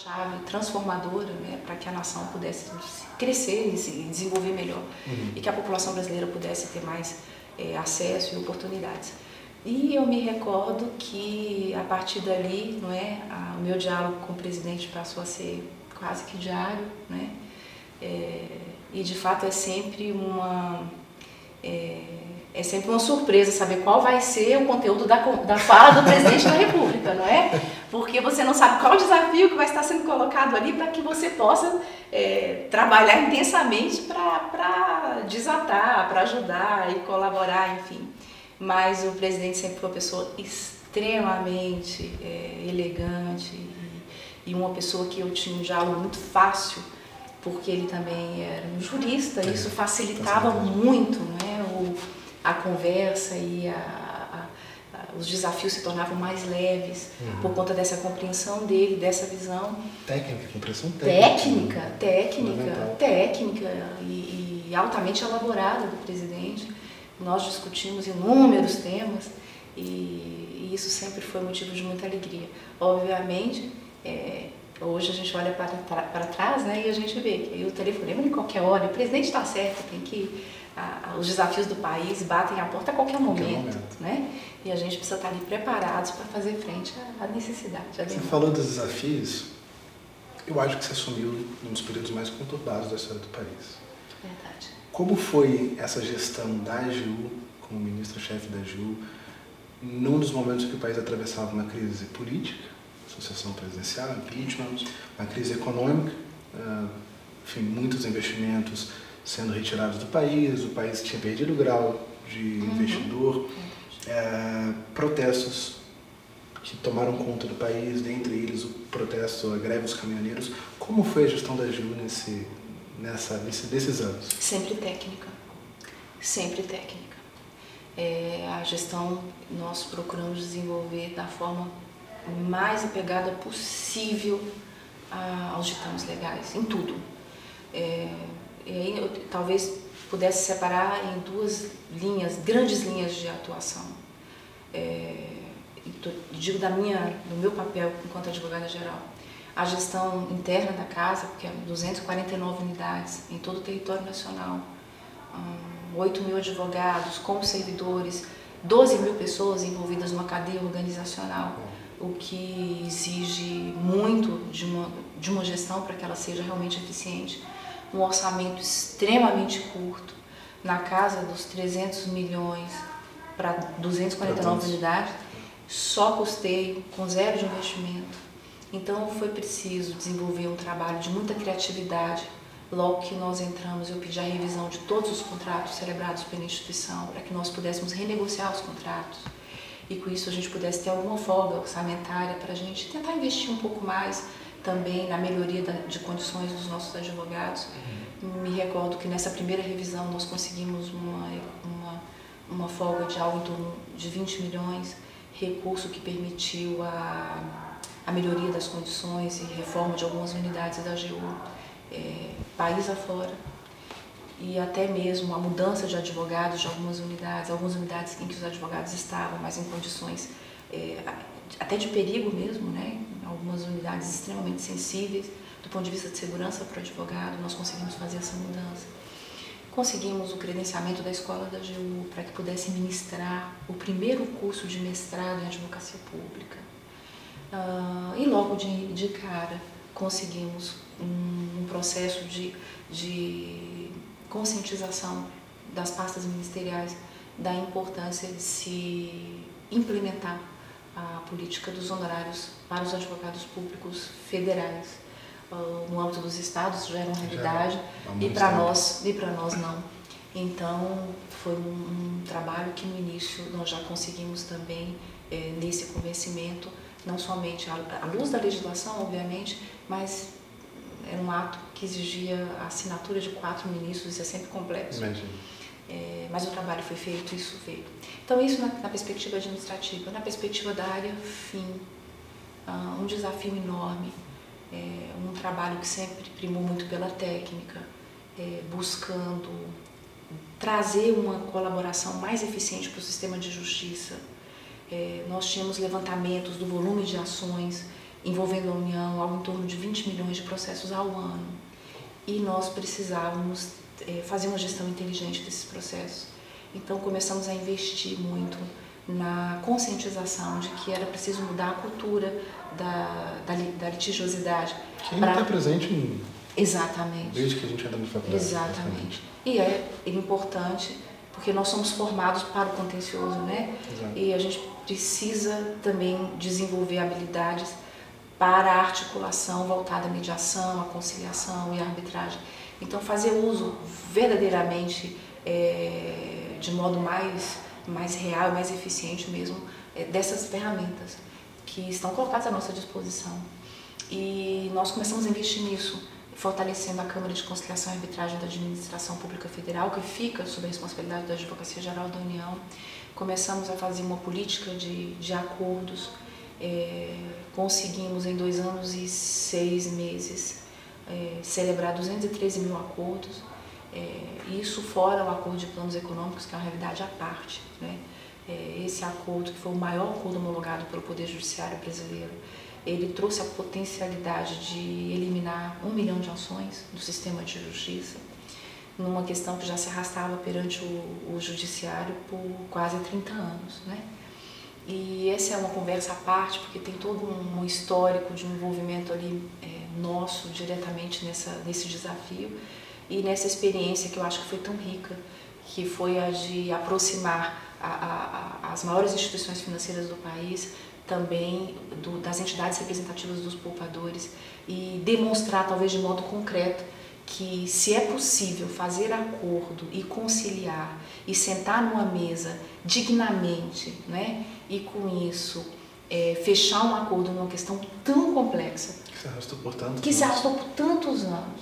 Chave transformadora né, para que a nação pudesse crescer e se desenvolver melhor uhum. e que a população brasileira pudesse ter mais é, acesso e oportunidades. E eu me recordo que a partir dali, não é, a, o meu diálogo com o presidente passou a ser quase que diário, né? É, e de fato é sempre uma é, é, sempre uma surpresa saber qual vai ser o conteúdo da, da fala do presidente da República, não é? Porque você não sabe qual o desafio que vai estar sendo colocado ali para que você possa é, trabalhar intensamente para desatar, para ajudar e colaborar, enfim. Mas o presidente sempre foi uma pessoa extremamente é, elegante e, e uma pessoa que eu tinha um diálogo muito fácil porque ele também era um jurista, é, isso facilitava muito né, o, a conversa e a, a, a, os desafios se tornavam mais leves uhum. por conta dessa compreensão dele, dessa visão. Técnica, compreensão técnica. Técnica, técnica, técnica e, e altamente elaborada do presidente. Nós discutimos inúmeros temas e, e isso sempre foi motivo de muita alegria. Obviamente, é, Hoje a gente olha para, para, para trás né, e a gente vê que o telefonema em qualquer hora, o presidente está certo, tem que a, os desafios do país batem a porta a qualquer momento, qualquer momento. Né? E a gente precisa estar ali preparados para fazer frente à necessidade. À você falou dos desafios, eu acho que você assumiu um dos períodos mais conturbados da história do país. Verdade. Como foi essa gestão da AGU, como ministro-chefe da AGU, num dos momentos que o país atravessava uma crise política, sucessão presidencial, impeachment, uma crise econômica, uh, enfim, muitos investimentos sendo retirados do país, o país tinha perdido o grau de uhum. investidor, uh, protestos que tomaram conta do país, dentre eles o protesto, a greve dos caminhoneiros. Como foi a gestão da Gil nesse, nessa, nesse, nesses anos? Sempre técnica, sempre técnica. É, a gestão nós procuramos desenvolver da forma mais apegada possível a, aos ditames legais, em tudo. É, eu talvez pudesse separar em duas linhas, grandes linhas de atuação. É, digo da minha, do meu papel enquanto advogada geral. A gestão interna da casa, porque é 249 unidades em todo o território nacional, hum, 8 mil advogados, como servidores, 12 mil pessoas envolvidas numa cadeia organizacional o que exige muito de uma, de uma gestão para que ela seja realmente eficiente. Um orçamento extremamente curto, na casa dos 300 milhões para 249 unidades, só custeio, com zero de investimento. Então foi preciso desenvolver um trabalho de muita criatividade. Logo que nós entramos, eu pedi a revisão de todos os contratos celebrados pela instituição para que nós pudéssemos renegociar os contratos e com isso a gente pudesse ter alguma folga orçamentária para a gente tentar investir um pouco mais também na melhoria da, de condições dos nossos advogados. Uhum. Me recordo que nessa primeira revisão nós conseguimos uma, uma, uma folga de algo em torno de 20 milhões, recurso que permitiu a, a melhoria das condições e reforma de algumas unidades da AGU, é, país afora e até mesmo a mudança de advogados de algumas unidades, algumas unidades em que os advogados estavam, mas em condições é, até de perigo mesmo, né? Unidades extremamente sensíveis do ponto de vista de segurança para o advogado, nós conseguimos fazer essa mudança. Conseguimos o credenciamento da escola da GU para que pudesse ministrar o primeiro curso de mestrado em advocacia pública. Uh, e logo de, de cara conseguimos um, um processo de, de conscientização das pastas ministeriais da importância de se implementar a política dos honorários para os advogados públicos federais. Uh, no âmbito dos estados já era uma realidade e para nós e para nós não. Então foi um, um, trabalho que no início nós já conseguimos também é, nesse convencimento, não somente à, luz da legislação, obviamente, mas era um ato que exigia a assinatura de quatro ministros, isso é sempre complexo. É, mas o trabalho foi feito, isso veio. Então, isso na, na perspectiva administrativa. Na perspectiva da área fim, uh, um desafio enorme, é, um trabalho que sempre primou muito pela técnica, é, buscando trazer uma colaboração mais eficiente para o sistema de justiça, É, nós tínhamos levantamentos do volume de ações envolvendo a União, algo em torno de 20 milhões de processos ao ano. E nós precisávamos é, fazer uma gestão inteligente desses processos. Então começamos a investir muito na conscientização de que era preciso mudar a cultura da, da, da litigiosidade. Que ainda está presente em... Exatamente. Desde que a gente entra na faculdade. Exatamente. E é importante porque nós somos formados para o contencioso, né? Exato. E a gente precisa também desenvolver habilidades para a articulação voltada à mediação, à conciliação e à arbitragem. Então, fazer uso verdadeiramente, é, de modo mais, mais real, mais eficiente mesmo, é, dessas ferramentas que estão colocadas à nossa disposição. E nós começamos a investir nisso, fortalecendo a Câmara de Conciliação e Arbitragem da Administração Pública Federal, que fica sob a responsabilidade da Advocacia Geral da União. Começamos a fazer uma política de, de acordos é, conseguimos em dois anos e seis meses é, celebrar 213 mil acordos, é, isso fora o acordo de planos econômicos, que é uma realidade à parte. Né? É, esse acordo, que foi o maior acordo homologado pelo Poder Judiciário brasileiro, ele trouxe a potencialidade de eliminar um milhão de ações do sistema de justiça, numa questão que já se arrastava perante o, o judiciário por quase 30 anos. Né? E essa é uma conversa à parte, porque tem todo um histórico de envolvimento ali é, nosso diretamente nessa, nesse desafio e nessa experiência que eu acho que foi tão rica, que foi a de aproximar a, a, a, as maiores instituições financeiras do país, também do, das entidades representativas dos poupadores e demonstrar, talvez de modo concreto, que se é possível fazer acordo e conciliar e sentar numa mesa dignamente, né? E com isso é, fechar um acordo numa questão tão complexa que se arrastou por tantos que anos. se arrastou por tantos anos,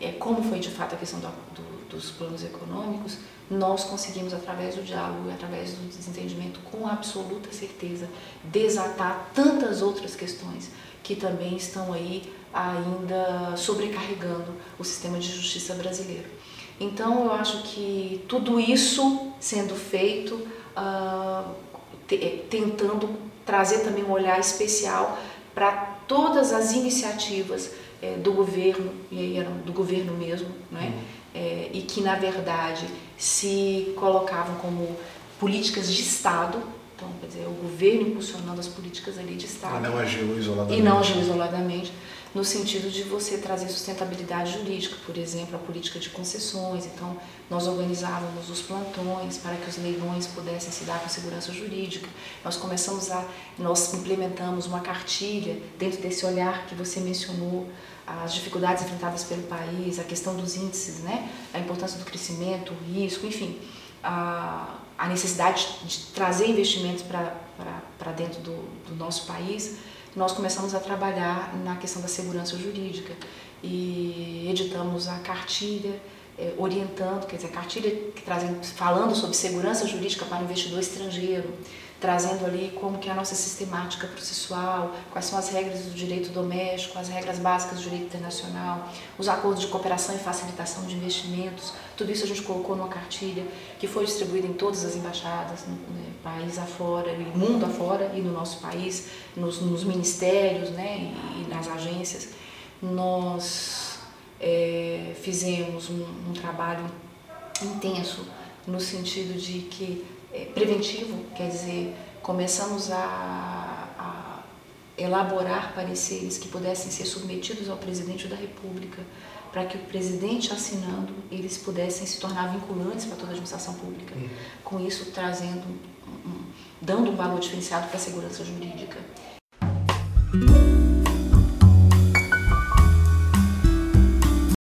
é, como foi de fato a questão do, do, dos planos econômicos, nós conseguimos através do diálogo e através do desentendimento com absoluta certeza desatar tantas outras questões que também estão aí ainda sobrecarregando o sistema de justiça brasileiro. Então eu acho que tudo isso sendo feito uh, tentando trazer também um olhar especial para todas as iniciativas é, do governo, e aí eram do governo mesmo, né? É, e que na verdade se colocavam como políticas de Estado, então quer dizer, o governo impulsionando as políticas ali de Estado. E não agiu isoladamente. E não agiu isoladamente no sentido de você trazer sustentabilidade jurídica, por exemplo, a política de concessões. Então, nós organizávamos os plantões para que os leilões pudessem se dar com segurança jurídica. Nós começamos a, nós implementamos uma cartilha dentro desse olhar que você mencionou, as dificuldades enfrentadas pelo país, a questão dos índices, né? a importância do crescimento, o risco, enfim, a, a necessidade de trazer investimentos para dentro do, do nosso país nós começamos a trabalhar na questão da segurança jurídica. E editamos a cartilha é, orientando, quer dizer, a cartilha que trazendo, falando sobre segurança jurídica para o investidor estrangeiro, trazendo ali como que é a nossa sistemática processual, quais são as regras do direito doméstico, as regras básicas do direito internacional, os acordos de cooperação e facilitação de investimentos, tudo isso a gente colocou numa cartilha que foi distribuída em todas as embaixadas, no né, país afora, e mundo afora e no nosso país, nos, nos ministérios né, e, nas agências. Nós é, fizemos um, um trabalho intenso no sentido de que é, preventivo, quer dizer, começamos a, a elaborar pareceres que pudessem ser submetidos ao presidente da República, para que o presidente assinando, eles pudessem se tornar vinculantes para toda a administração pública. Uhum. Com isso, trazendo, um, dando um valor diferenciado para a segurança jurídica.